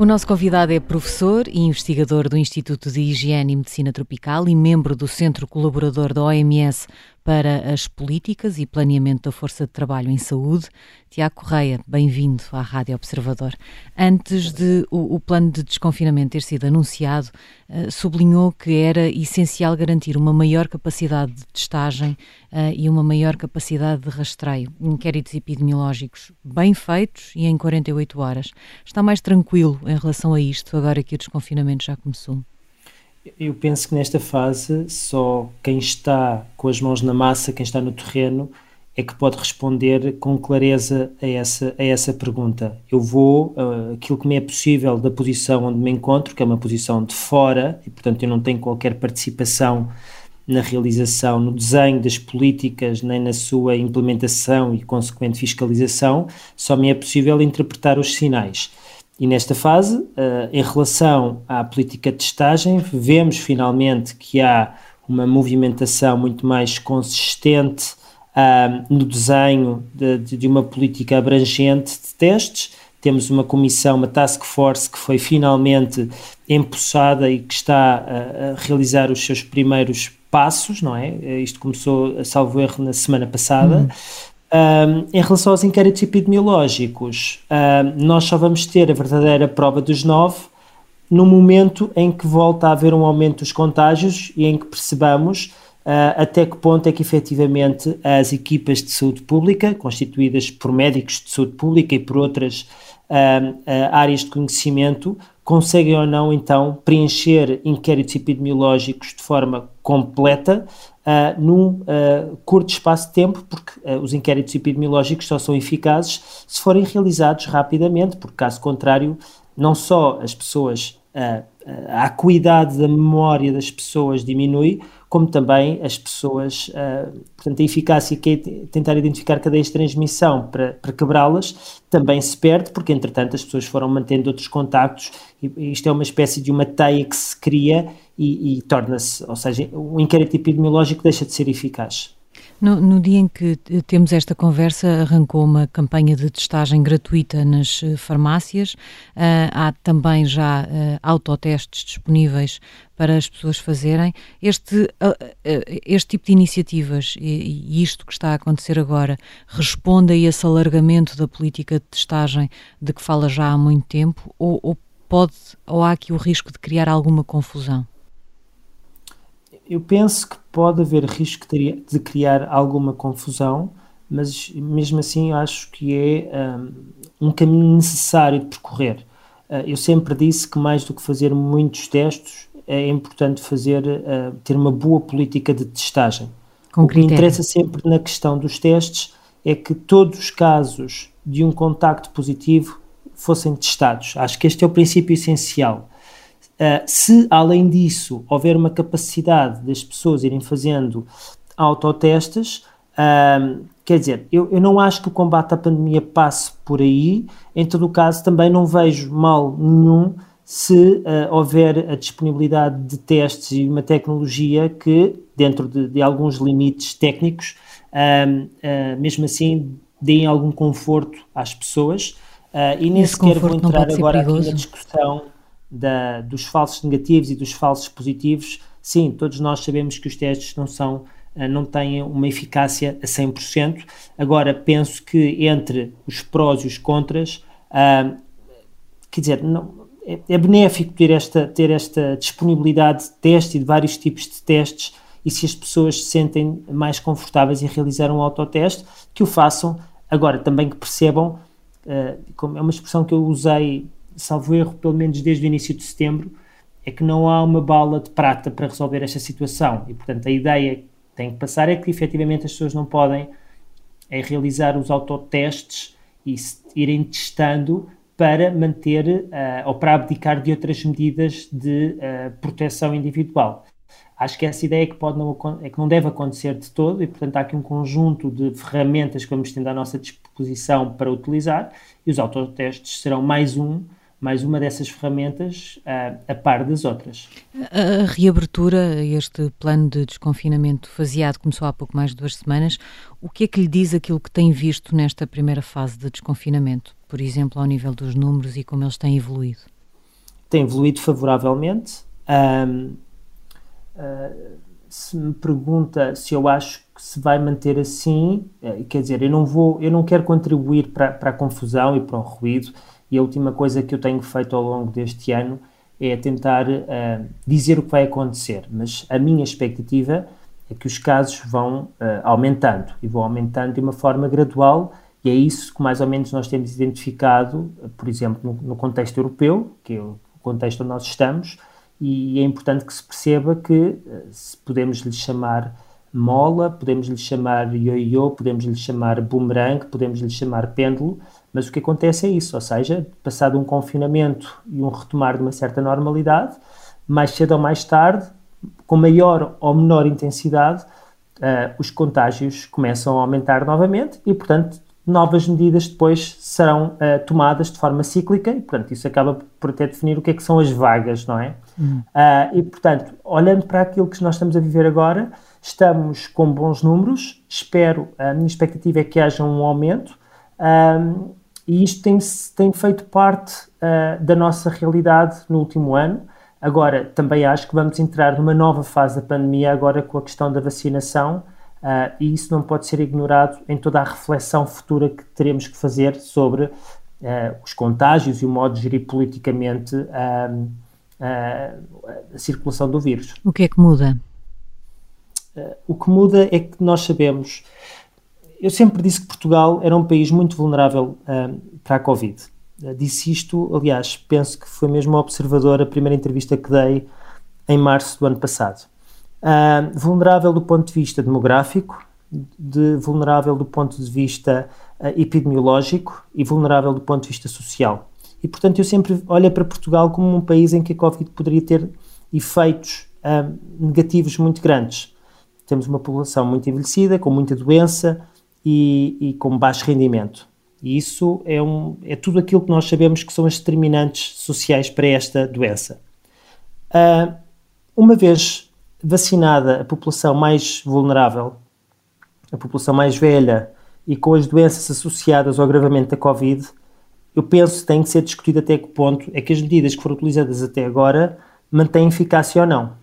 O nosso convidado é professor e investigador do Instituto de Higiene e Medicina Tropical e membro do Centro Colaborador da OMS para as Políticas e Planeamento da Força de Trabalho em Saúde. Tiago Correia, bem-vindo à Rádio Observador. Antes de o, o, plano de desconfinamento ter sido anunciado, uh, sublinhou que era essencial garantir uma maior capacidade de testagem uh, e uma maior capacidade de rastreio. Inquéritos epidemiológicos bem feitos e em 48 horas. Está mais tranquilo em relação a isto, agora que o desconfinamento já começou? Eu penso que nesta fase só quem está com as mãos na massa, quem está no terreno, é que pode responder com clareza a essa, a essa pergunta. Eu vou, uh, aquilo que me é possível da posição onde me encontro, que é uma posição de fora, e portanto eu não tenho qualquer participação na realização, no desenho das políticas, nem na sua implementação e consequente fiscalização, só me é possível interpretar os sinais. E nesta fase, uh, em relação à política de testagem, vemos finalmente que há uma movimentação muito mais consistente uh, no desenho de, de, uma política abrangente de testes. Temos uma comissão, uma task force que foi finalmente empossada e que está a, a realizar os seus primeiros passos, não é? Isto começou, salvo erro, na semana passada. Uhum. Um, em relação aos inquéritos epidemiológicos, um, nós só vamos ter a verdadeira prova dos nove no momento em que volta a haver um aumento dos contágios e em que percebamos uh, até que ponto é que efetivamente as equipas de saúde pública, constituídas por médicos de saúde pública e por outras uh, áreas de conhecimento, conseguem ou não então preencher inquéritos epidemiológicos de forma completa uh, num uh, curto espaço de tempo, porque uh, os inquéritos epidemiológicos só são eficazes se forem realizados rapidamente, porque caso contrário, não só as pessoas, a acuidade da memória das pessoas diminui, como também as pessoas, uh, portanto, a eficácia que é tentar identificar cadeias de transmissão para, para quebrá-las também se perde, porque entretanto as pessoas foram mantendo outros contactos e, isto é uma espécie de uma teia que se cria e, e torna-se, ou seja, o inquérito epidemiológico deixa de ser eficaz. No, no, dia em que temos esta conversa, arrancou uma campanha de testagem gratuita nas uh, farmácias. Uh, há também já uh, autotestes disponíveis para as pessoas fazerem. Este, este tipo de iniciativas e, e, isto que está a acontecer agora responde a esse alargamento da política de testagem de que fala já há muito tempo ou, ou pode ou há aqui o risco de criar alguma confusão? Eu penso que pode haver risco de criar alguma confusão, mas mesmo assim acho que é um, um caminho necessário de percorrer. Uh, eu sempre disse que mais do que fazer muitos testes, é importante fazer, uh, ter uma boa política de testagem. Com o que critério. interessa sempre na questão dos testes é que todos os casos de um contacto positivo fossem testados. Acho que este é o princípio essencial. Uh, se, além disso, houver uma capacidade das pessoas irem fazendo autotestes, uh, quer dizer, eu, eu, não acho que o combate à pandemia passe por aí. Em todo o caso, também não vejo mal nenhum se uh, houver a disponibilidade de testes e uma tecnologia que, dentro de, de alguns limites técnicos, mesmo assim, deem algum conforto às pessoas. e nem sequer vou entrar agora aqui na discussão da, dos falsos negativos e dos falsos positivos, sim, todos nós sabemos que os testes não são eh, não têm uma eficácia a 100%. Agora, penso que entre os prós e os contras, uh, quer dizer, não, é, é, benéfico ter esta, ter esta disponibilidade de teste e de vários tipos de testes e se as pessoas se sentem mais confortáveis em realizar um autoteste, que o façam. Agora, também que percebam, uh, como é uma expressão que eu usei salvo erro, pelo menos desde o início de setembro, é que não há uma bala de prata para resolver esta situação. E, portanto, a ideia que tem que passar é que efetivamente as pessoas não podem é realizar os autotestes e irem testando para manter uh, ou para abdicar de outras medidas de uh, proteção individual. Acho que essa ideia é que, pode não, é que não deve acontecer de todo e, portanto, há aqui um conjunto de ferramentas que vamos tendo à nossa disposição para utilizar e os autotestes serão mais um mais uma dessas ferramentas a, a par das outras. A, reabertura, este plano de desconfinamento faseado começou há pouco mais de duas semanas. O que é que lhe diz aquilo que tem visto nesta primeira fase de desconfinamento, por exemplo, ao nível dos números e como eles têm evoluído? tem evoluído favoravelmente. Um, uh, se me pergunta se eu acho que se vai manter assim, uh, quer dizer, eu não vou, eu não quero contribuir para, para a confusão e para o ruído. E a última coisa que eu tenho feito ao longo deste ano é tentar uh, dizer o que vai acontecer. Mas a minha expectativa é que os casos vão aumentando. E vão aumentando de uma forma gradual. E é isso que mais ou menos nós temos identificado, por exemplo, no, no contexto europeu, que é o contexto onde nós estamos, e é importante que se perceba que eh, se podemos lhe chamar mola, podemos lhe chamar ioiô, podemos lhe chamar boomerang, podemos lhe chamar pêndulo, mas o que acontece é isso, ou seja, passado um confinamento e um retomar de uma certa normalidade, mais cedo ou mais tarde, com maior ou menor intensidade, uh, os contágios começam a aumentar novamente e, portanto, novas medidas depois serão uh, tomadas de forma cíclica e, portanto, isso acaba por até definir o que é que são as vagas, não é? Uhum. Uh, e, portanto, olhando para aquilo que nós estamos a viver agora, estamos com bons números, espero, a minha expectativa é que haja um aumento um, e isto tem, tem feito parte uh, da nossa realidade no último ano. Agora, também acho que vamos entrar numa nova fase da pandemia agora com a questão da vacinação, Uh, e isso não pode ser ignorado em toda a reflexão futura que teremos que fazer sobre uh, os contágios e o modo de gerir politicamente a circulação do vírus. O que é que muda? o que muda é que nós sabemos. Eu sempre disse que Portugal era um país muito vulnerável para a Covid. disse isto, aliás, penso que foi mesmo observador a primeira entrevista que dei em março do ano passado. Uh, vulnerável do ponto de vista demográfico, de vulnerável do ponto de vista uh, epidemiológico e vulnerável do ponto de vista social. E, portanto, eu sempre olho para Portugal como um país em que a Covid poderia ter efeitos uh, negativos muito grandes. Temos uma população muito envelhecida, com muita doença e, e com baixo rendimento. E isso é, um, é tudo aquilo que nós sabemos que são as determinantes sociais para esta doença. Uh, uma vez vacinada a população mais vulnerável, a população mais velha e com as doenças associadas ao agravamento da Covid, eu penso que tem que ser discutido até que ponto é que as medidas que foram utilizadas até agora mantêm eficácia ou não.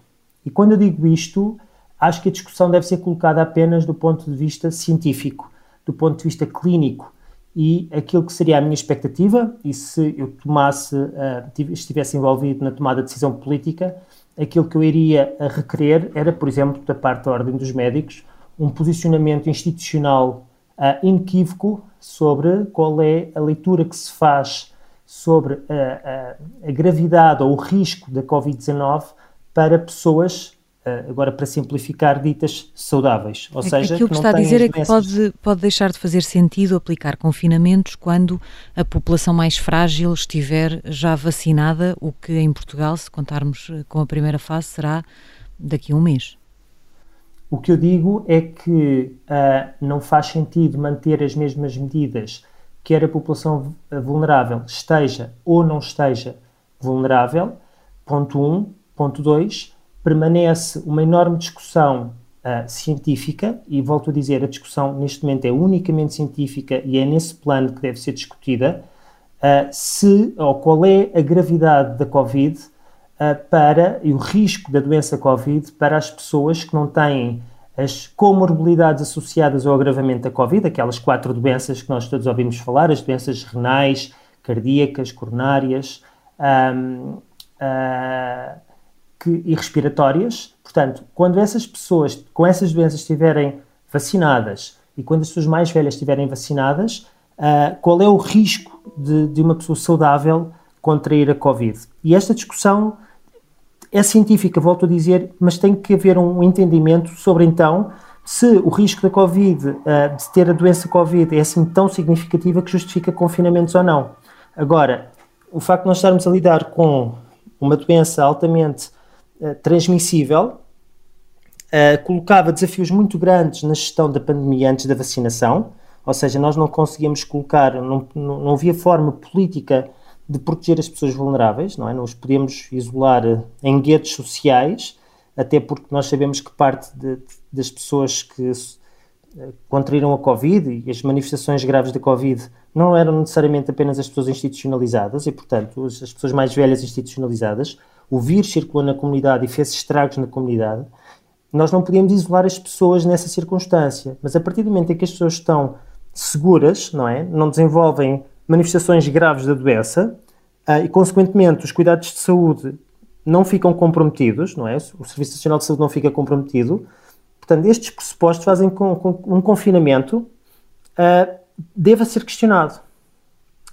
E quando eu digo isto, acho que a discussão deve ser colocada apenas do ponto de vista científico, do ponto de vista clínico. E aquilo que seria a minha expectativa, e se eu tomasse, uh, estivesse envolvido na tomada de decisão política, aquilo que eu iria requerer era, por exemplo, da parte da Ordem dos Médicos, um posicionamento institucional uh, inequívoco sobre qual é a leitura que se faz sobre a, a, a gravidade ou o risco da Covid-19 para pessoas agora para simplificar, ditas saudáveis. Ou seja, Aquilo que, que está a dizer é que pode, pode deixar de fazer sentido aplicar confinamentos quando a população mais frágil estiver já vacinada, o que em Portugal, se contarmos eh, com a primeira fase, será daqui a um mês. O que eu digo é que uh, não faz sentido manter as mesmas medidas, quer a população vulnerável esteja ou não esteja vulnerável. Ponto 1. Um. Ponto 2 permanece uma enorme discussão uh, científica, e volto a dizer, a discussão neste momento é unicamente científica e é nesse plano que deve ser discutida, uh, se ou qual é a gravidade da Covid uh, para, e o risco da doença Covid para as pessoas que não têm as comorbilidades associadas ao agravamento da Covid, aquelas quatro doenças que nós todos ouvimos falar, as doenças renais, cardíacas, coronárias, um, uh, que, e respiratórias. Portanto, quando essas pessoas com essas doenças estiverem vacinadas e quando as pessoas mais velhas estiverem vacinadas, uh, qual é o risco de, de uma pessoa saudável contrair a Covid? E esta discussão é científica, volto a dizer, mas tem que haver um entendimento sobre então se o risco da Covid, uh, de ter a doença Covid, é assim tão significativa que justifica confinamentos ou não. Agora, o facto de nós estarmos a lidar com uma doença altamente uh, transmissível uh, colocava desafios muito grandes na gestão da pandemia antes da vacinação, ou seja, nós não conseguíamos colocar, não, não, havia forma política de proteger as pessoas vulneráveis, não é? Os podíamos isolar eh, em guetos sociais, até porque nós sabemos que parte de, das pessoas que contraíram a Covid e as manifestações graves da Covid não eram necessariamente apenas as pessoas institucionalizadas e, portanto, as pessoas mais velhas institucionalizadas. O vírus circulou na comunidade e fez estragos na comunidade. Nós não podíamos isolar as pessoas nessa circunstância, mas a partir do momento em que as pessoas estão seguras, não é? Não desenvolvem manifestações graves da doença uh, e, consequentemente, os cuidados de saúde não ficam comprometidos, não é? O Serviço Nacional de Saúde não fica comprometido. Portanto, estes pressupostos fazem com que um confinamento uh, deva ser questionado,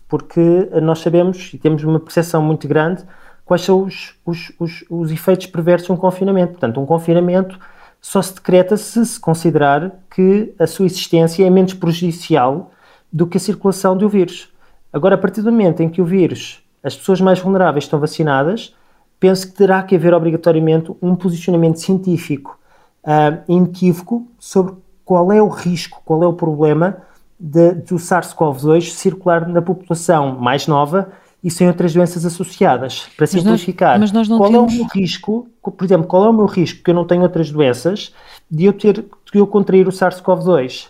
porque nós sabemos e temos uma percepção muito grande quais são os, os, os, os efeitos perversos de um confinamento. Portanto, um confinamento só se decreta se se considerar que a sua existência é menos prejudicial do que a circulação do vírus. Agora, a partir do momento em que o vírus, as pessoas mais vulneráveis estão vacinadas, penso que terá que haver obrigatoriamente um posicionamento científico uh, inequívoco sobre qual é o risco, qual é o problema de, do SARS-CoV-2 circular na população mais nova e sem outras doenças associadas. Para simplificar, mas nós, mas nós qual temos... é o meu risco, por exemplo, qual é o meu risco que eu não tenho outras doenças de eu ter de eu contrair o SARS-CoV-2?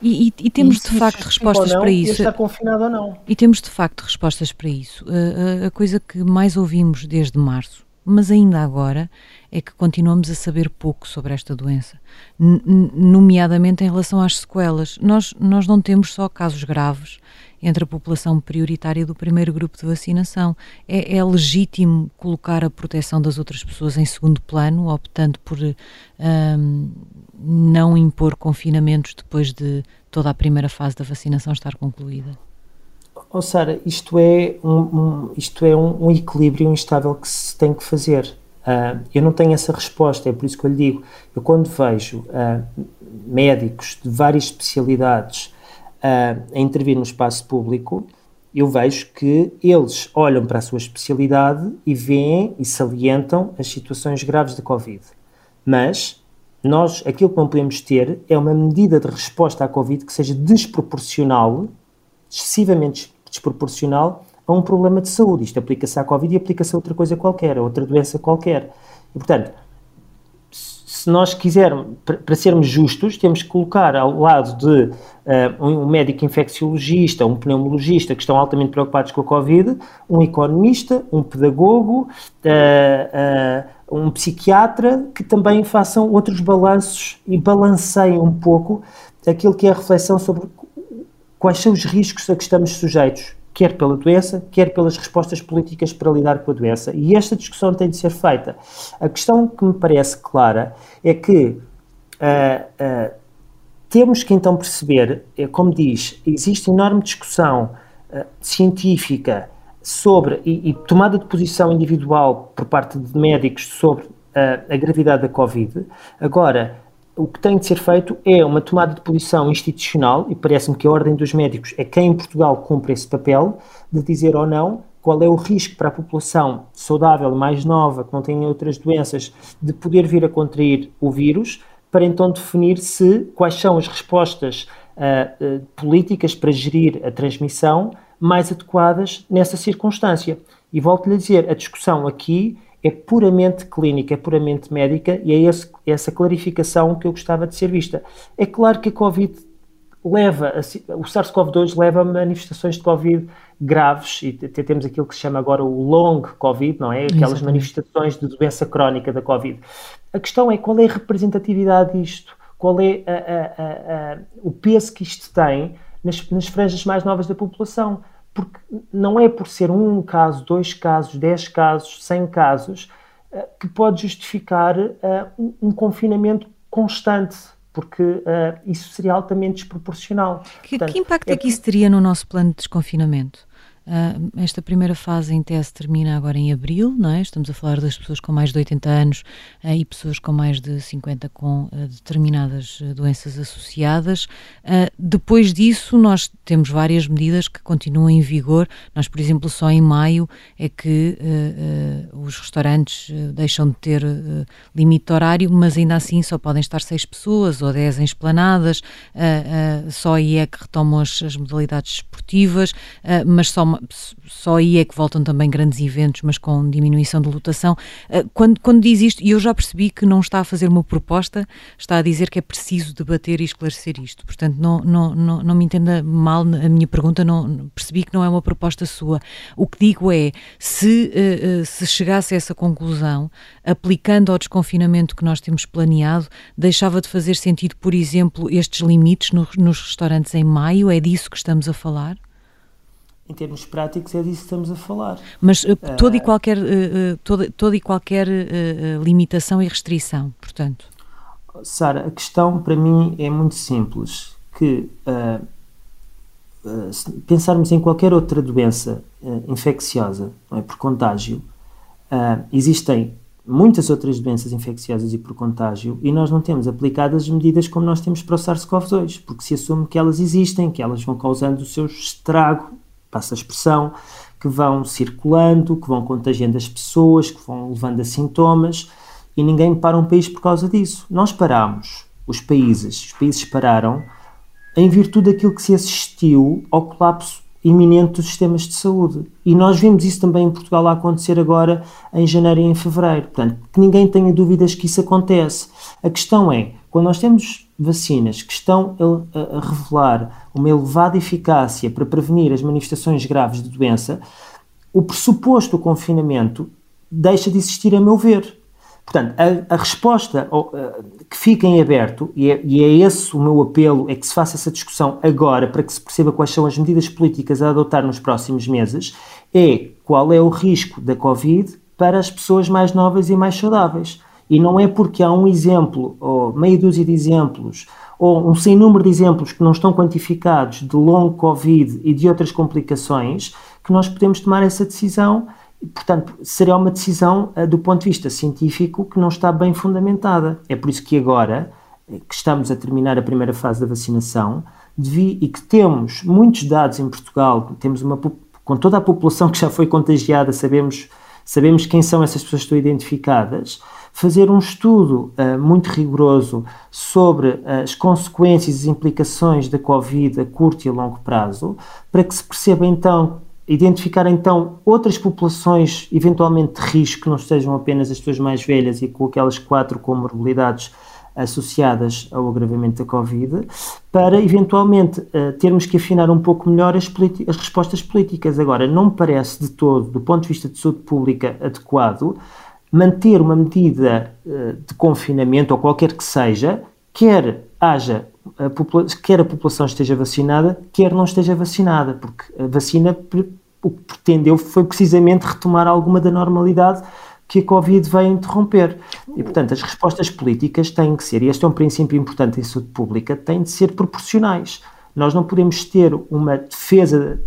E, e, e, temos de facto respostas não, para isso. Está confinado ou não. E temos de facto respostas para isso. A, a, a coisa que mais ouvimos desde março, mas ainda agora, é que continuamos a saber pouco sobre esta doença, nomeadamente em relação às sequelas. Nós, nós não temos só casos graves entre a população prioritária do primeiro grupo de vacinação. É, é legítimo colocar a proteção das outras pessoas em segundo plano, optando por um, não impor confinamentos depois de toda a primeira fase da vacinação estar concluída? Oh, Sara, isto é, um, um isto é um, um, equilíbrio instável que se tem que fazer. Uh, eu não tenho essa resposta, é por isso que eu lhe digo. Eu, quando vejo uh, médicos de várias especialidades uh, a intervir no espaço público, eu vejo que eles olham para a sua especialidade e veem e salientam as situações graves da Covid. Mas nós, aquilo que não podemos ter é uma medida de resposta à Covid que seja desproporcional, excessivamente desproporcional, a um problema de saúde. Isto aplica-se à Covid e aplica-se a outra coisa qualquer, a outra doença qualquer. E, portanto, se nós quisermos, para sermos justos, temos que colocar ao lado de uh, um médico infecciologista, um pneumologista que estão altamente preocupados com a Covid, um economista, um pedagogo, uh, uh, um psiquiatra, que também façam outros balanços e balanceiem um pouco aquilo que é a reflexão sobre quais são os riscos a que estamos sujeitos quer pela doença, quer pelas respostas políticas para lidar com a doença. E esta discussão tem de ser feita. A questão que me parece clara é que uh, uh, temos que então perceber, é, como diz, existe enorme discussão uh, científica sobre e, e, tomada de posição individual por parte de médicos sobre a gravidade da Covid. Agora, o que tem de ser feito é uma tomada de posição institucional, e parece-me que a Ordem dos Médicos é quem em Portugal cumpre esse papel, de dizer ou não qual é o risco para a população saudável, mais nova, que não tem outras doenças, de poder vir a contrair o vírus, para então definir se quais são as respostas uh, uh, políticas para gerir a transmissão mais adequadas nessa circunstância. E volto-lhe a dizer, a discussão aqui é puramente clínica, é puramente médica e é esse, essa clarificação que eu gostava de ser vista. É claro que a Covid leva, a, o SARS-CoV-2 leva a manifestações de Covid graves e até temos aquilo que se chama agora o long Covid, não é? Aquelas Exatamente. manifestações de doença crónica da Covid. A questão é qual é a representatividade disto? Qual é a, a, o peso que isto tem nas, nas franjas mais novas da população? Porque não é por ser um caso, dois casos, dez casos, cem casos, eh, que pode justificar uh, um, confinamento constante, porque uh, isso seria altamente desproporcional. Que, Portanto, que impacto é, é que isso teria no nosso plano de desconfinamento? Uh, esta primeira fase em tese termina agora em abril, não é? Estamos a falar das pessoas com mais de 80 anos uh, e pessoas com mais de 50 com uh, determinadas doenças associadas. depois disso, nós temos várias medidas que continuam em vigor. Nós, por exemplo, só em maio é que os restaurantes deixam de ter limite horário, mas ainda assim só podem estar seis pessoas ou 10 em esplanadas. só aí é que retomam as, as modalidades esportivas, mas só só aí é que voltam também grandes eventos, mas com diminuição de lotação. Eh, quando, quando diz isto, e eu já percebi que não está a fazer uma proposta, está a dizer que é preciso debater e esclarecer isto. Portanto, não, não, não, não me entenda mal a minha pergunta, não, percebi que não é uma proposta sua. O que digo é, se, eh, se chegasse a essa conclusão, aplicando ao desconfinamento que nós temos planeado, deixava de fazer sentido, por exemplo, estes limites no, nos restaurantes em maio? É disso que estamos a falar? Em termos práticos, é disso que estamos a falar. Mas uh, toda, e qualquer, uh, toda, toda e qualquer uh, limitação e restrição, portanto? Sara, a questão para mim é muito simples, que se pensarmos em qualquer outra doença infecciosa, é, por contágio, existem muitas outras doenças infecciosas e por contágio e nós não temos aplicadas as medidas como nós temos para o SARS-CoV-2, porque se assume que elas existem, que elas vão causando o seu estrago, passa a expressão, que vão circulando, que vão contagiando as pessoas, que vão levando a sintomas e ninguém para um país por causa disso. Nós paramos, os países, os países pararam em virtude daquilo que se assistiu ao colapso iminente dos sistemas de saúde. E nós vimos isso também em Portugal a acontecer agora em janeiro e em fevereiro. Portanto, que ninguém tenha dúvidas que isso acontece. A questão é, quando nós temos vacinas que estão a, a revelar uma elevada eficácia para prevenir as manifestações graves de doença, o pressuposto do confinamento deixa de existir, a meu ver. Portanto, a, a resposta uh, que fica em aberto, e é, e é, esse o meu apelo, é que se faça essa discussão agora, para que se perceba quais são as medidas políticas a adotar nos próximos meses, é qual é o risco da Covid para as pessoas mais novas e mais saudáveis. E não é porque há um exemplo, ou meia dúzia de exemplos, ou um sem número de exemplos que não estão quantificados de longo Covid e de outras complicações, que nós podemos tomar essa decisão portanto, será uma decisão uh, do ponto de vista científico que não está bem fundamentada. É por isso que agora, eh, que estamos a terminar a primeira fase da vacinação, devi, e que temos muitos dados em Portugal, temos uma com toda a população que já foi contagiada, sabemos, sabemos quem são essas pessoas que estão identificadas, fazer um estudo uh, muito rigoroso sobre uh, as consequências e implicações da Covid a curto e a longo prazo, para que se perceba então identificar então outras populações eventualmente de risco, que não sejam apenas as pessoas mais velhas e com aquelas quatro comorbilidades associadas ao agravamento da Covid, para eventualmente uh, termos que afinar um pouco melhor as, as, respostas políticas. Agora, não me parece de todo, do ponto de vista de saúde pública, adequado manter uma medida uh, de confinamento, ou qualquer que seja, quer haja a quer a população esteja vacinada, quer não esteja vacinada, porque a vacina o que pretendeu foi precisamente retomar alguma da normalidade que a Covid veio interromper. E, portanto, as respostas políticas têm que ser, e este é um princípio importante em saúde pública, têm de ser proporcionais. Nós não podemos ter uma defesa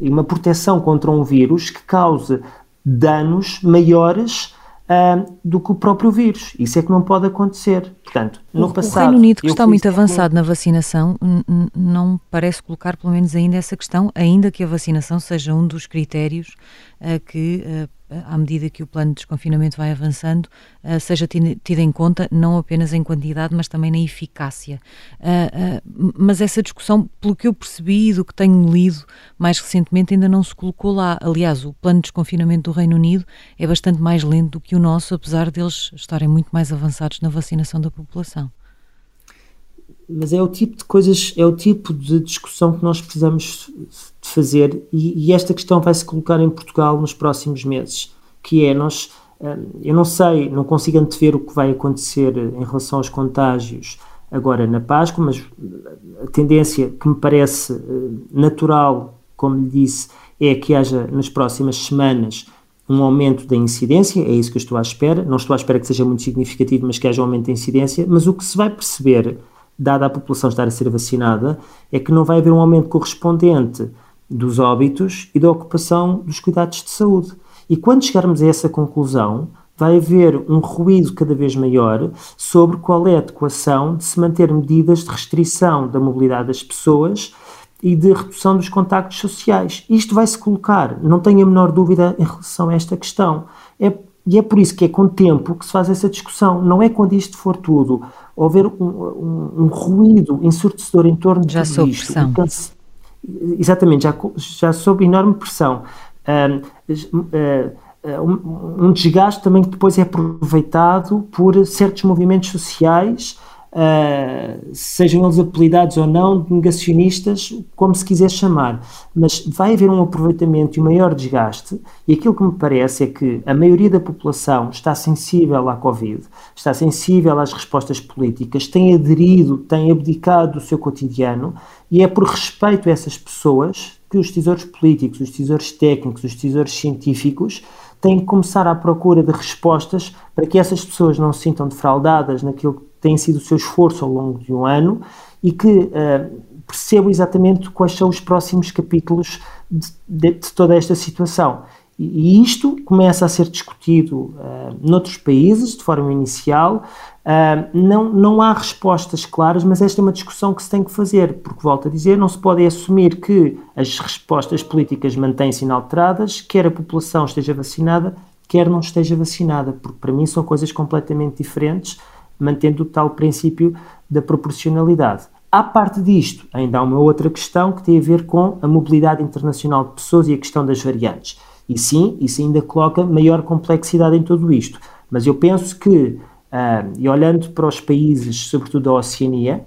e uma proteção contra um vírus que cause danos maiores uh, do que o próprio vírus. Isso é que não pode acontecer. Portanto, no o, passado. O Reino Unido, que está muito avançado na vacinação, não parece colocar, pelo menos ainda, essa questão, ainda que a vacinação seja um dos critérios uh, que. Uh, à medida que o plano de desconfinamento vai avançando, uh, seja tida em conta não apenas em quantidade, mas também na eficácia. Uh, uh, mas essa discussão, pelo que eu percebi e do que tenho lido mais recentemente, ainda não se colocou lá. Aliás, o plano de desconfinamento do Reino Unido é bastante mais lento do que o nosso, apesar deles estarem muito mais avançados na vacinação da população. Mas é o tipo de coisas, é o tipo de discussão que nós precisamos de fazer e, e esta questão vai se colocar em Portugal nos próximos meses, que é nós, eh, eu não sei, não consigo antever o que vai acontecer em relação aos contágios agora na Páscoa, mas a tendência que me parece eh, natural, como lhe disse, é que haja nas próximas semanas um aumento da incidência, é isso que eu estou à espera. Não estou à espera que seja muito significativo, mas que haja um aumento da incidência. Mas o que se vai perceber, dada a população estar a ser vacinada, é que não vai haver um aumento correspondente dos óbitos e da ocupação dos cuidados de saúde. E quando chegarmos a essa conclusão, vai haver um ruído cada vez maior sobre qual é a adequação de se manter medidas de restrição da mobilidade das pessoas e de redução dos contactos sociais. Isto vai se colocar, não tenho a menor dúvida em relação a esta questão. É, e é por isso que é com tempo que se faz essa discussão. Não é quando isto for tudo, houver um, um, um ruído ensurdecedor em torno de Já tudo isto. Pressão exatamente, já, já sob enorme pressão. um, um desgaste também que depois é aproveitado por certos movimentos sociais Uh, sejam eles apelidados ou não, negacionistas, como se quiser chamar, mas vai haver um aproveitamento e um maior desgaste, e aquilo que me parece é que a maioria da população está sensível à Covid, está sensível às respostas políticas, tem aderido, tem abdicado do seu cotidiano, e é por respeito a essas pessoas que os tesouros políticos, os tesouros técnicos, os tesouros científicos têm que começar à procura de respostas para que essas pessoas não se sintam defraudadas naquilo que tem sido o seu esforço ao longo de um ano e que uh, percebo exatamente quais são os próximos capítulos de, de, de toda esta situação. E, e, isto começa a ser discutido uh, noutros países, de forma inicial. Uh, não, não há respostas claras, mas esta é uma discussão que se tem que fazer, porque, volto a dizer, não se pode assumir que as respostas políticas mantêm-se inalteradas, quer a população esteja vacinada, quer não esteja vacinada, porque para mim são coisas completamente diferentes mantendo o tal princípio da proporcionalidade. À parte disto, ainda há uma outra questão que tem a ver com a mobilidade internacional de pessoas e a questão das variantes. E sim, isso ainda coloca maior complexidade em tudo isto. Mas eu penso que, uh, e olhando para os países, sobretudo da Oceania,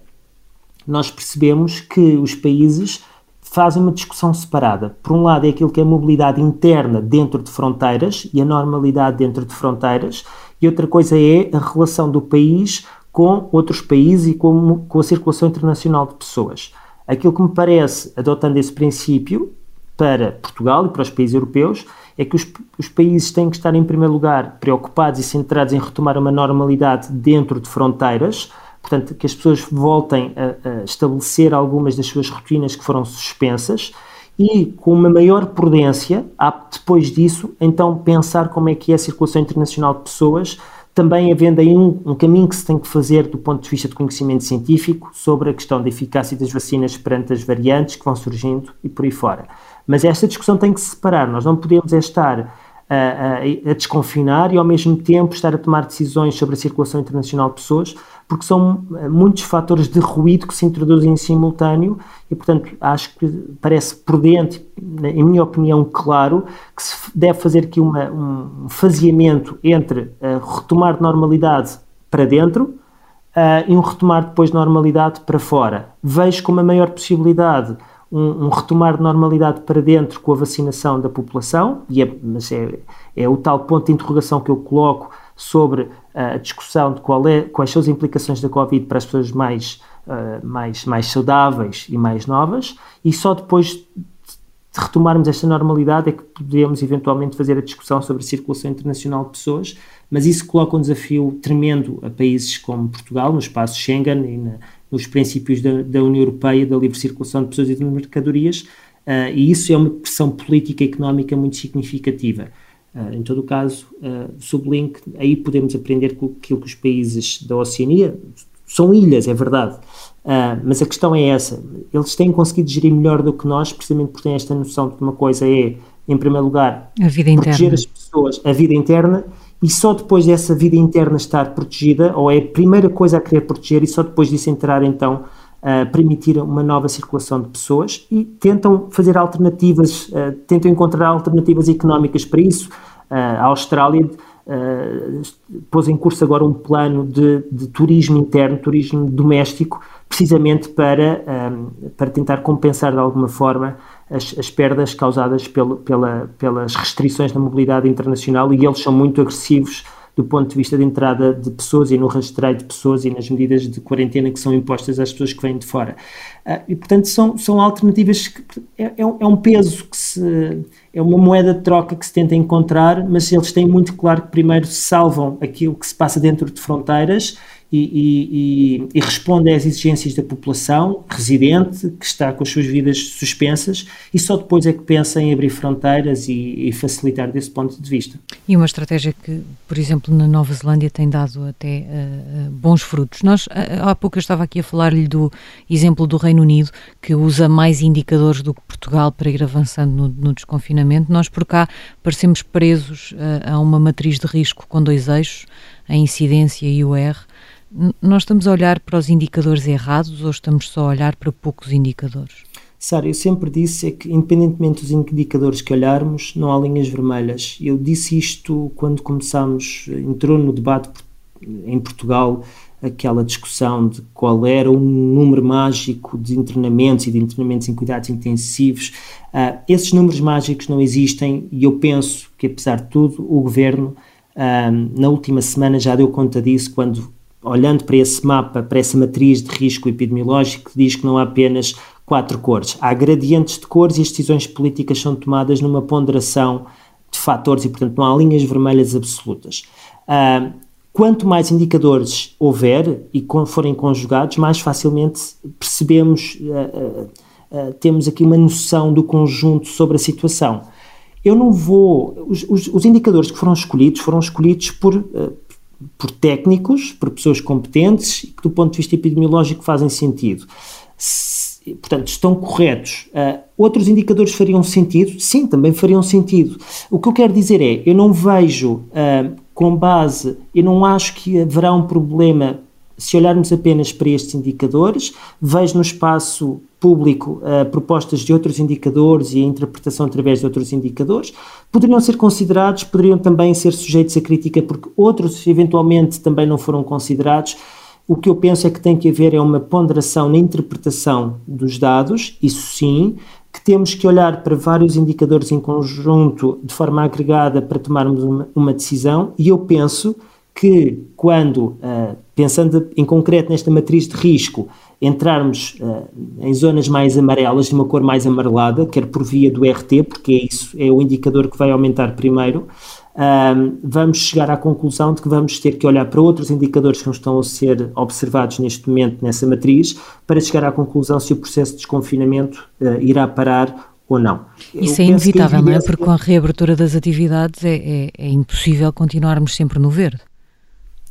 nós percebemos que os países fazem uma discussão separada. Por um lado, é aquilo que é a mobilidade interna dentro de fronteiras e a normalidade dentro de fronteiras, e outra coisa é a relação do país com outros países e com, com a circulação internacional de pessoas. Aquilo que me parece, adotando esse princípio para Portugal e para os países europeus, é que os, os, países têm que estar, em primeiro lugar, preocupados e centrados em retomar uma normalidade dentro de fronteiras, portanto, que as pessoas voltem a, a estabelecer algumas das suas rotinas que foram suspensas e com uma maior prudência, depois disso, então pensar como é que é a circulação internacional de pessoas, também havendo aí um, um, caminho que se tem que fazer do ponto de vista de conhecimento científico sobre a questão da eficácia das vacinas perante as variantes que vão surgindo e por aí fora. Mas esta discussão tem que se separar, nós não podemos é estar a, a, a desconfinar e ao mesmo tempo estar a tomar decisões sobre a circulação internacional de pessoas, porque são eh, muitos fatores de ruído que se introduzem em simultâneo e, portanto, acho que parece prudente, em minha opinião, claro, que se deve fazer aqui uma, um faseamento entre uh, retomar de normalidade para dentro uh, e um retomar depois de normalidade para fora. Vejo como a maior possibilidade um, um, retomar de normalidade para dentro com a vacinação da população, e é, mas é, é o tal ponto de interrogação que eu coloco sobre a discussão de qual é, quais são as implicações da Covid para as pessoas mais, uh, mais, mais saudáveis e mais novas, e só depois de retomarmos esta normalidade é que podemos eventualmente fazer a discussão sobre a circulação internacional de pessoas, mas isso coloca um desafio tremendo a países como Portugal, no espaço Schengen e na, nos princípios da, da, União Europeia da livre circulação de pessoas e de mercadorias, uh, e isso é uma pressão política e económica muito significativa. Uh, em todo o caso, uh, sublinho que aí podemos aprender com aquilo que os países da Oceania são ilhas, é verdade, uh, mas a questão é essa: eles têm conseguido gerir melhor do que nós, precisamente porque têm esta noção de que uma coisa é, em primeiro lugar, proteger interna. as pessoas, a vida interna, e só depois dessa vida interna estar protegida, ou é a primeira coisa a querer proteger, e só depois disso entrar então a permitir uma nova circulação de pessoas e tentam fazer alternativas, uh, tentam encontrar alternativas económicas para isso. Uh, a Austrália uh, pôs em curso agora um plano de, de turismo interno, turismo doméstico, precisamente para, um, para tentar compensar de alguma forma as, as perdas causadas pelo, pela, pelas restrições na mobilidade internacional e eles são muito agressivos do ponto de vista de entrada de pessoas e no rastreio de pessoas e nas medidas de quarentena que são impostas às pessoas que vêm de fora. Uh, e, portanto, são, são alternativas que é, é, é, um peso que se. é uma moeda de troca que se tenta encontrar, mas eles têm muito claro que primeiro salvam aquilo que se passa dentro de fronteiras e, e, e, responde às exigências da população residente que está com as suas vidas suspensas e só depois é que pensa em abrir fronteiras e, e, facilitar desse ponto de vista. E uma estratégia que, por exemplo, na Nova Zelândia tem dado até uh, bons frutos. Nós, há pouco eu estava aqui a falar-lhe do exemplo do Reino Unido, que usa mais indicadores do que Portugal para ir avançando no, no desconfinamento. Nós por cá parecemos presos uh, a uma matriz de risco com dois eixos, a incidência e o R nós estamos a olhar para os indicadores errados ou estamos só a olhar para poucos indicadores? Sara, eu sempre disse é que, independentemente dos indicadores que olharmos, não há linhas vermelhas. Eu disse isto quando começámos, entrou no debate em Portugal aquela discussão de qual era o número mágico de internamentos e de internamentos em cuidados intensivos. Uh, esses números mágicos não existem e eu penso que, apesar de tudo, o governo uh, na última semana já deu conta disso quando, olhando para esse mapa, para essa matriz de risco epidemiológico, diz que não há apenas quatro cores. Há gradientes de cores e as decisões políticas são tomadas numa ponderação de fatores e, portanto, não há linhas vermelhas absolutas. Uh, Quanto mais indicadores houver e forem conjugados, mais facilmente percebemos, uh, uh, temos aqui uma noção do conjunto sobre a situação. Eu não vou. Os, os, os indicadores que foram escolhidos foram escolhidos por, por técnicos, por pessoas competentes e que, do ponto de vista epidemiológico, fazem sentido. Se, portanto, estão corretos. outros indicadores fariam sentido? Sim, também fariam sentido. O que eu quero dizer é, eu não vejo com base, eu não acho que haverá um problema se olharmos apenas para estes indicadores. Vejo no espaço público uh, propostas de outros indicadores e a interpretação através de outros indicadores. Poderiam ser considerados, poderiam também ser sujeitos a crítica, porque outros eventualmente também não foram considerados. O que eu penso é que tem que haver é uma ponderação na interpretação dos dados, isso sim, que temos que olhar para vários indicadores em conjunto, de forma agregada, para tomarmos uma, uma decisão, e eu penso que quando, uh, pensando em concreto nesta matriz de risco, entrarmos uh, em zonas mais amarelas, de uma cor mais amarelada, quer por via do RT, porque é isso, é o indicador que vai aumentar primeiro, um, vamos chegar à conclusão de que vamos ter que olhar para outros indicadores que não estão a ser observados neste momento nessa matriz para chegar à conclusão se o processo de desconfinamento irá parar ou não. Isso Eu é inevitável, não é? Porque com a reabertura das atividades é, é, é impossível continuarmos sempre no verde.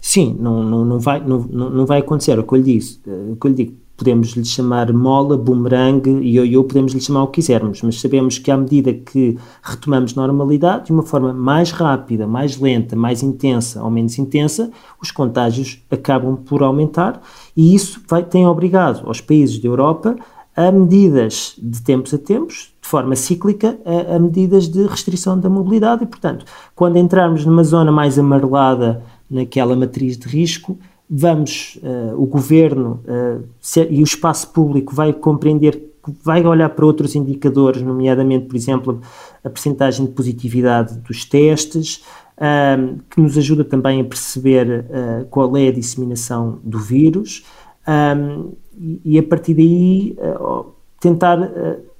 Sim, não, não, não, vai, não, não vai acontecer. O que eu lhe, disse, eh, o que lhe digo, podemos lhe chamar mola, boomerang, ioiô, podemos lhe chamar o que quisermos, mas sabemos que à medida que retomamos normalidade, de uma forma mais rápida, mais lenta, mais intensa ou menos intensa, os contágios acabam por aumentar e isso vai, tem obrigado aos países da Europa a medidas de tempos a tempos, de forma cíclica, a, a medidas de restrição da mobilidade e, portanto, quando entrarmos numa zona mais amarelada naquela matriz de risco, vamos, uh, o governo uh, e o espaço público vai compreender, vai olhar para outros indicadores, nomeadamente, por exemplo, a percentagem de positividade dos testes, uh, que nos ajuda também a perceber qual é a disseminação do vírus, e, e, a partir daí tentar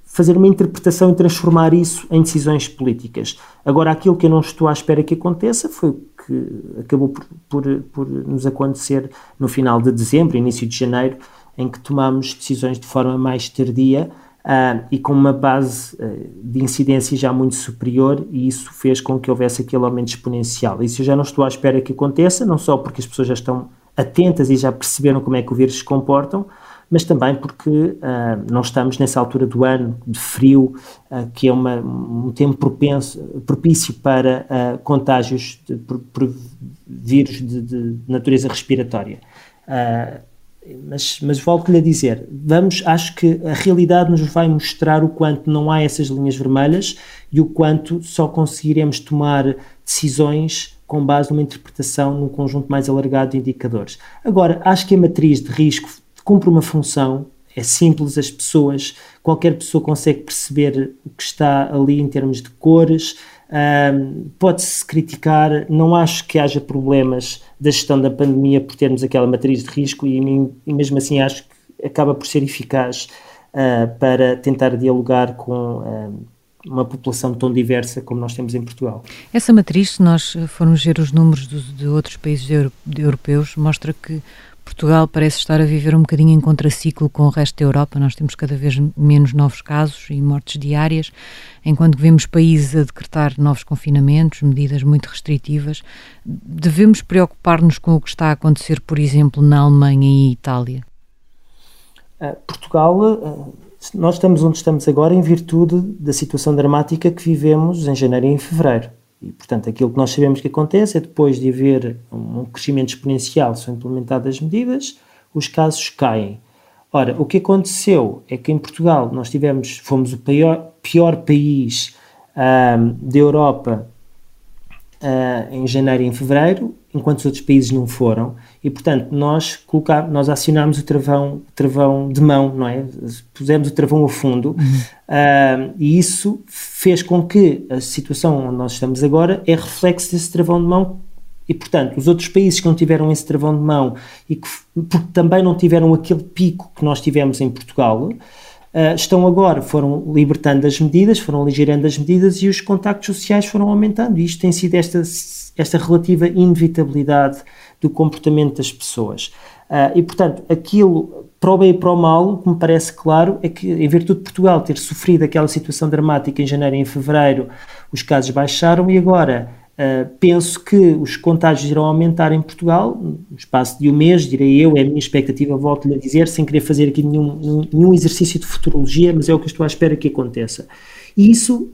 fazer uma interpretação e transformar isso em decisões políticas. Agora, aquilo que eu não estou à espera que aconteça foi que acabou por, por, por nos acontecer no final de dezembro, início de janeiro, em que tomamos decisões de forma mais tardia uh, e com uma base uh, de incidência já muito superior, e isso fez com que houvesse aquele aumento exponencial. Isso eu já não estou à espera que aconteça, não só porque as pessoas já estão atentas e já perceberam como é que o vírus se comportam, mas também porque uh, não estamos nessa altura do ano de frio, uh, que é uma, um tempo propenso, propício para uh, contágios de, por, por vírus de, de, natureza respiratória. mas, mas volto-lhe a dizer, vamos, acho que a realidade nos vai mostrar o quanto não há essas linhas vermelhas e o quanto só conseguiremos tomar decisões com base numa interpretação num conjunto mais alargado de indicadores. Agora, acho que a matriz de risco cumpre uma função, é simples, as pessoas, qualquer pessoa consegue perceber o que está ali em termos de cores, um, pode-se criticar, não acho que haja problemas da gestão da pandemia por termos aquela matriz de risco e, e mesmo assim acho que acaba por ser eficaz uh, para tentar dialogar com uma população tão diversa como nós temos em Portugal. Essa matriz, se nós formos ver os números de outros países europeus, mostra que Portugal parece estar a viver um bocadinho em contraciclo com o resto da Europa. Nós temos cada vez menos novos casos e mortes diárias, enquanto vemos países a decretar novos confinamentos, medidas muito restritivas. Devemos preocupar-nos com o que está a acontecer, por exemplo, na Alemanha e Itália? Uh, Portugal, uh, nós estamos onde estamos agora em virtude da situação dramática que vivemos em janeiro e em fevereiro. E, portanto, aquilo que nós sabemos que acontece é depois de haver um crescimento exponencial, são implementadas medidas, os casos caem. Ora, o que aconteceu é que em Portugal nós tivemos, fomos o pior, pior país uh, da Europa uh, em janeiro e em fevereiro, enquanto os outros países não foram, e portanto nós colocar, nós acionámos o travão, travão de mão, não é? Pusemos o travão a fundo, uhum. uh, e isso fez com que a situação onde nós estamos agora é reflexo desse travão de mão e, portanto, os outros países que não tiveram esse travão de mão e que porque também não tiveram aquele pico que nós tivemos em Portugal, uh, estão agora, foram libertando as medidas, foram aligerando as medidas e os contactos sociais foram aumentando. E isto tem sido esta, esta relativa inevitabilidade do comportamento das pessoas. Uh, e, portanto, aquilo, para o bem e para o mal, o que me parece claro é que, em virtude de Portugal ter sofrido aquela situação dramática em janeiro e em fevereiro, os casos baixaram e agora Uh, penso que os contágios irão aumentar em Portugal no espaço de um mês, direi eu, é a minha expectativa, volto-lhe a dizer, sem querer fazer aqui nenhum, nenhum exercício de futurologia, mas é o que estou à espera que aconteça. E isso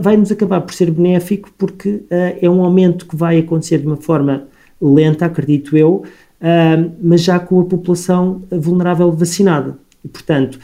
vai-nos acabar por ser benéfico porque uh, é um aumento que vai acontecer de uma forma lenta, acredito eu, uh, mas já com a população vulnerável vacinada. E, portanto,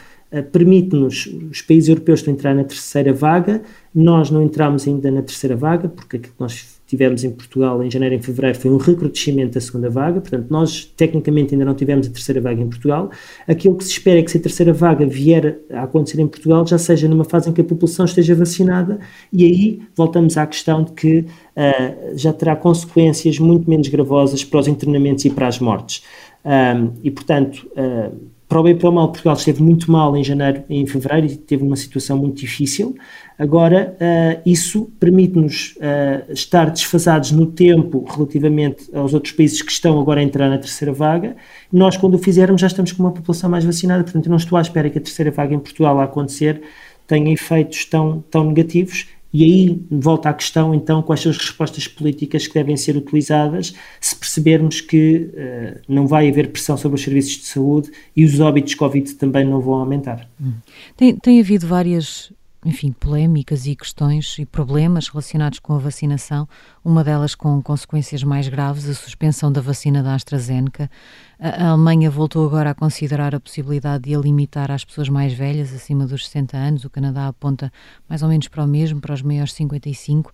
permite-nos, os países europeus estão a entrar na terceira vaga, nós não entramos ainda na terceira vaga, porque aquilo que nós tivemos em Portugal em janeiro e em fevereiro foi um recrudescimento da segunda vaga, portanto, nós tecnicamente ainda não tivemos a terceira vaga em Portugal. Aquilo que se espera é que se a terceira vaga vier a acontecer em Portugal já seja numa fase em que a população esteja vacinada, e aí voltamos à questão de que uh, já terá consequências muito menos gravosas para os internamentos e para as mortes. Um, e, portanto, uh, para o bem e para o mal, Portugal esteve muito mal em janeiro e em fevereiro e teve uma situação muito difícil. Agora, uh, isso permite-nos uh, estar desfasados no tempo relativamente aos outros países que estão agora a entrar na terceira vaga. Nós, quando o fizermos, já estamos com uma população mais vacinada, portanto, eu não estou à espera que a terceira vaga em Portugal a acontecer tenha efeitos tão, tão negativos e aí volta à questão, então, quais são as respostas políticas que devem ser utilizadas se percebermos que uh, não vai haver pressão sobre os serviços de saúde e os óbitos Covid também não vão aumentar. Hum. Tem, tem havido várias enfim, polémicas e questões e problemas relacionados com a vacinação, uma delas com consequências mais graves, a suspensão da vacina da AstraZeneca. A Alemanha voltou agora a considerar a possibilidade de a limitar às pessoas mais velhas, acima dos 60 anos. O Canadá aponta mais ou menos para o mesmo, para os maiores 55.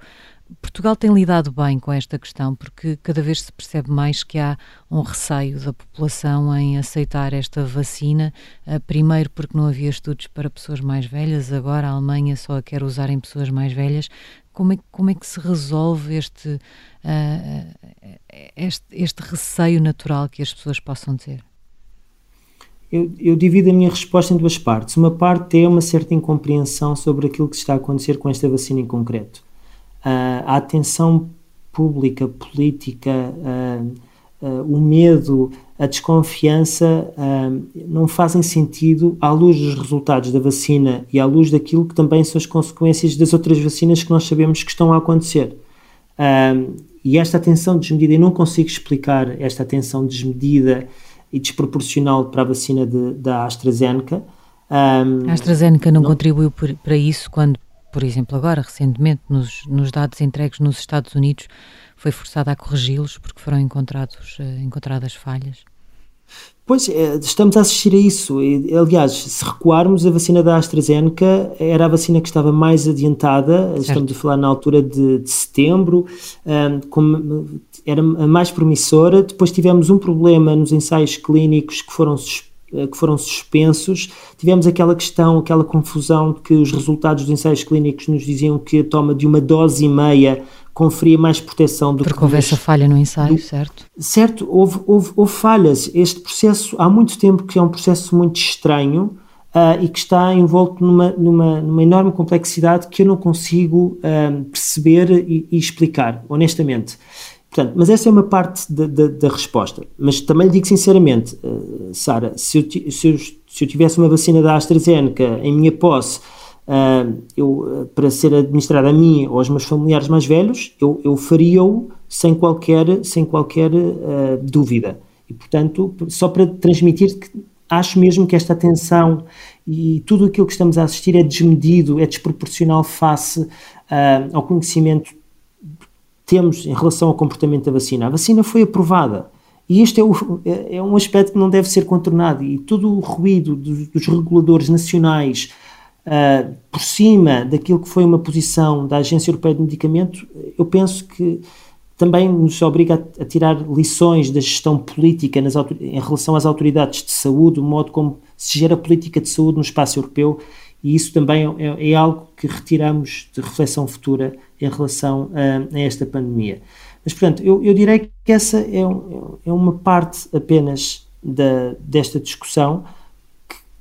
Portugal tem lidado bem com esta questão porque cada vez se percebe mais que há um receio da população em aceitar esta vacina. Eh, primeiro, porque não havia estudos para pessoas mais velhas, agora a Alemanha só a quer usar em pessoas mais velhas. Como é, como é que se resolve este, uh, este, este receio natural que as pessoas possam ter? Eu, eu, divido a minha resposta em duas partes. Uma parte é uma certa incompreensão sobre aquilo que está a acontecer com esta vacina em concreto a atenção pública, política, o medo, a desconfiança não fazem sentido à luz dos resultados da vacina e à luz daquilo que também são as consequências das outras vacinas que nós sabemos que estão a acontecer. e esta atenção desmedida, eu não consigo explicar esta atenção desmedida e desproporcional para a vacina de, da AstraZeneca. A AstraZeneca não, não contribuiu para isso quando por exemplo, agora, recentemente, nos, nos dados entregues nos Estados Unidos, foi forçada a corrigi-los porque foram encontrados, uh, encontradas falhas? Pois, é, estamos a assistir a isso. Aliás, se recuarmos, a vacina da AstraZeneca era a vacina que estava mais adiantada, certo. estamos a falar na altura de, de setembro, um, era a mais promissora. Depois tivemos um problema nos ensaios clínicos que foram suspensos eh, que foram suspensos. Tivemos aquela questão, aquela confusão de que os resultados dos ensaios clínicos nos diziam que a toma de uma dose e meia conferia mais proteção do Porque que... Porque houve essa falha no ensaio, do... certo? Certo, houve, houve, houve, falhas. Este processo, há muito tempo que é um processo muito estranho uh, e que está envolto numa, numa, numa, enorme complexidade que eu não consigo uh, perceber e, e explicar, honestamente. Portanto, mas essa é uma parte da, da, da resposta. Mas também lhe digo sinceramente, uh, Sara, se eu, se, eu, se eu tivesse uma vacina da AstraZeneca em minha posse, uh, eu, uh, para ser administrada a mim ou aos meus familiares mais velhos, eu, eu faria-o sem qualquer, sem qualquer dúvida. E, portanto, só para transmitir que acho mesmo que esta atenção e tudo aquilo que estamos a assistir é desmedido, é desproporcional face ao conhecimento temos em relação ao comportamento da vacina. A vacina foi aprovada E este é, o, é, é, um aspecto que não deve ser contornado. E todo o ruído dos, dos reguladores nacionais uh, por cima daquilo que foi uma posição da Agência Europeia de Medicamento, eu penso que também nos obriga a, a tirar lições da gestão política nas, em relação às autoridades de saúde, o modo como se gera política de saúde no espaço europeu, e isso também é, é algo que retiramos de reflexão futura em relação a, a esta pandemia. Mas, portanto, eu, eu direi que essa é, um, é uma parte apenas da, desta discussão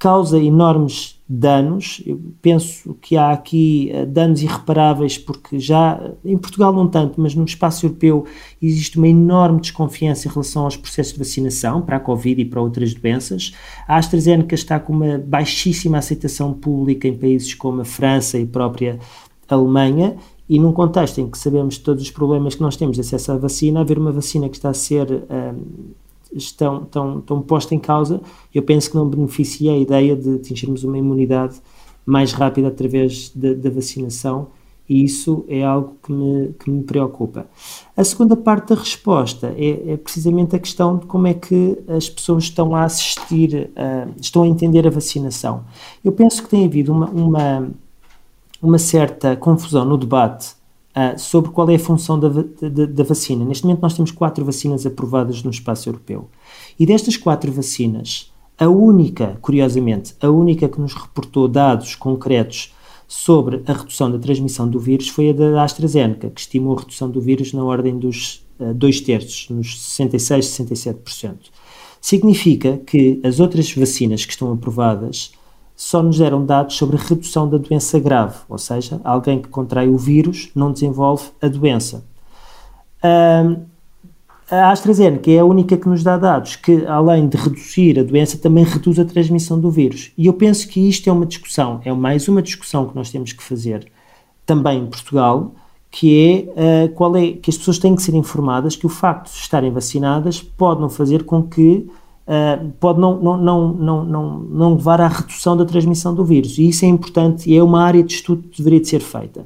causa enormes danos. Eu penso que há aqui uh, danos irreparáveis, porque já, em Portugal não tanto, mas no espaço europeu existe uma enorme desconfiança em relação aos processos de vacinação para a Covid e para outras doenças. A AstraZeneca está com uma baixíssima aceitação pública em países como a França e a própria Alemanha e num contexto em que sabemos todos os problemas que nós temos de acesso à vacina, haver uma vacina que está a ser um, estão, tão, tão posta em causa, eu penso que não beneficia a ideia de atingirmos uma imunidade mais rápida através da, vacinação e isso é algo que me, que me preocupa. A segunda parte da resposta é, é, precisamente a questão de como é que as pessoas estão a assistir, uh, estão a entender a vacinação. Eu penso que tem havido uma, uma uma certa confusão no debate uh, sobre qual é a função da, da, da, vacina. Neste momento, nós temos quatro vacinas aprovadas no espaço europeu. E destas quatro vacinas, a única, curiosamente, a única que nos reportou dados concretos sobre a redução da transmissão do vírus foi a da AstraZeneca, que estimou a redução do vírus na ordem dos uh, dois terços, nos 66, 67%. Significa que as outras vacinas que estão aprovadas só nos deram dados sobre a redução da doença grave, ou seja, alguém que contrai o vírus não desenvolve a doença. a AstraZeneca é a única que nos dá dados que, além de reduzir a doença, também reduz a transmissão do vírus. E eu penso que isto é uma discussão, é mais uma discussão que nós temos que fazer também em Portugal, que é, uh, qual é que as pessoas têm que ser informadas que o facto de estarem vacinadas pode não fazer com que uh, pode não, não, não, não, não, não levar à redução da transmissão do vírus. E isso é importante e é uma área de estudo que deveria de ser feita.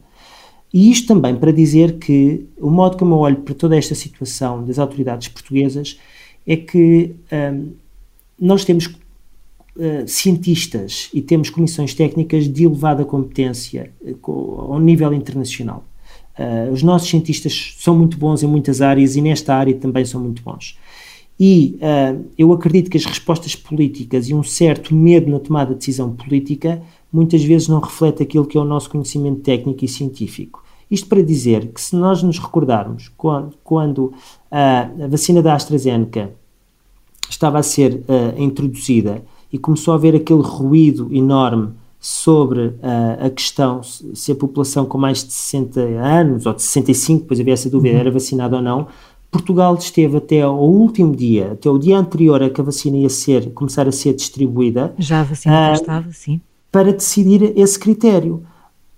E isto também para dizer que o modo como eu olho para toda esta situação das autoridades portuguesas é que um, ah, nós temos uh, cientistas e temos comissões técnicas de elevada competência uh, ao nível internacional. Uh, os nossos cientistas são muito bons em muitas áreas e nesta área também são muito bons. E uh, eu acredito que as respostas políticas e um certo medo na tomada de decisão política muitas vezes não reflete aquilo que é o nosso conhecimento técnico e científico. Isto para dizer que se nós nos recordarmos quando, quando uh, a vacina da AstraZeneca estava a ser uh, introduzida e começou a haver aquele ruído enorme sobre a questão se a população com mais de 60 anos ou de 65, depois havia essa dúvida, uhum. era vacinada ou não, Portugal esteve até ao último dia, até o dia anterior a que a vacina ia ser, começar a ser distribuída. Já a vacina uh, estava, sim. Para decidir esse critério.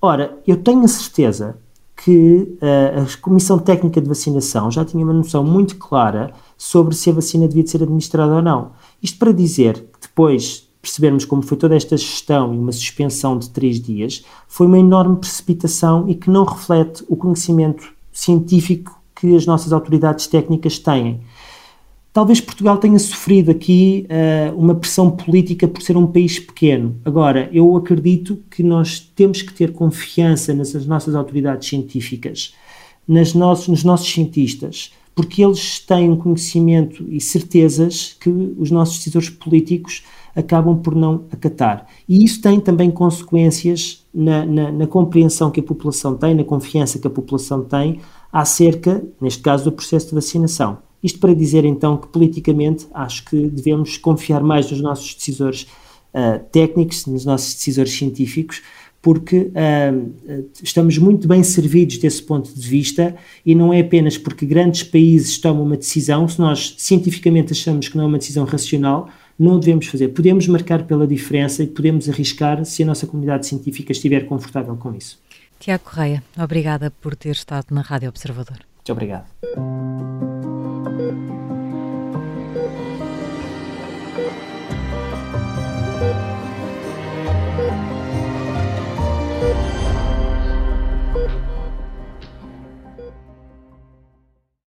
Ora, eu tenho a certeza que uh, a Comissão Técnica de Vacinação já tinha uma noção muito clara sobre se a vacina devia de ser administrada ou não. Isto para dizer que depois percebermos como foi toda esta gestão e uma suspensão de três dias, foi uma enorme precipitação e que não reflete o conhecimento científico que as nossas autoridades técnicas têm. Talvez Portugal tenha sofrido aqui uh, uma pressão política por ser um país pequeno. Agora, eu acredito que nós temos que ter confiança nas nossas autoridades científicas, nas nossos, nos nossos cientistas, porque eles têm um conhecimento e certezas que os nossos decisores políticos acabam por não acatar. E isso tem também consequências na, na, na compreensão que a população tem, na confiança que a população tem acerca, neste caso, do processo de vacinação. Isto para dizer então que politicamente acho que devemos confiar mais nos nossos decisores uh, técnicos, nos nossos decisores científicos, porque uh, estamos muito bem servidos desse ponto de vista e não é apenas porque grandes países tomam uma decisão, se nós cientificamente achamos que não é uma decisão racional, não o devemos fazer. Podemos marcar pela diferença e podemos arriscar se a nossa comunidade científica estiver confortável com isso. Tiago Correia, obrigada por ter estado na Rádio Observador. Muito obrigado.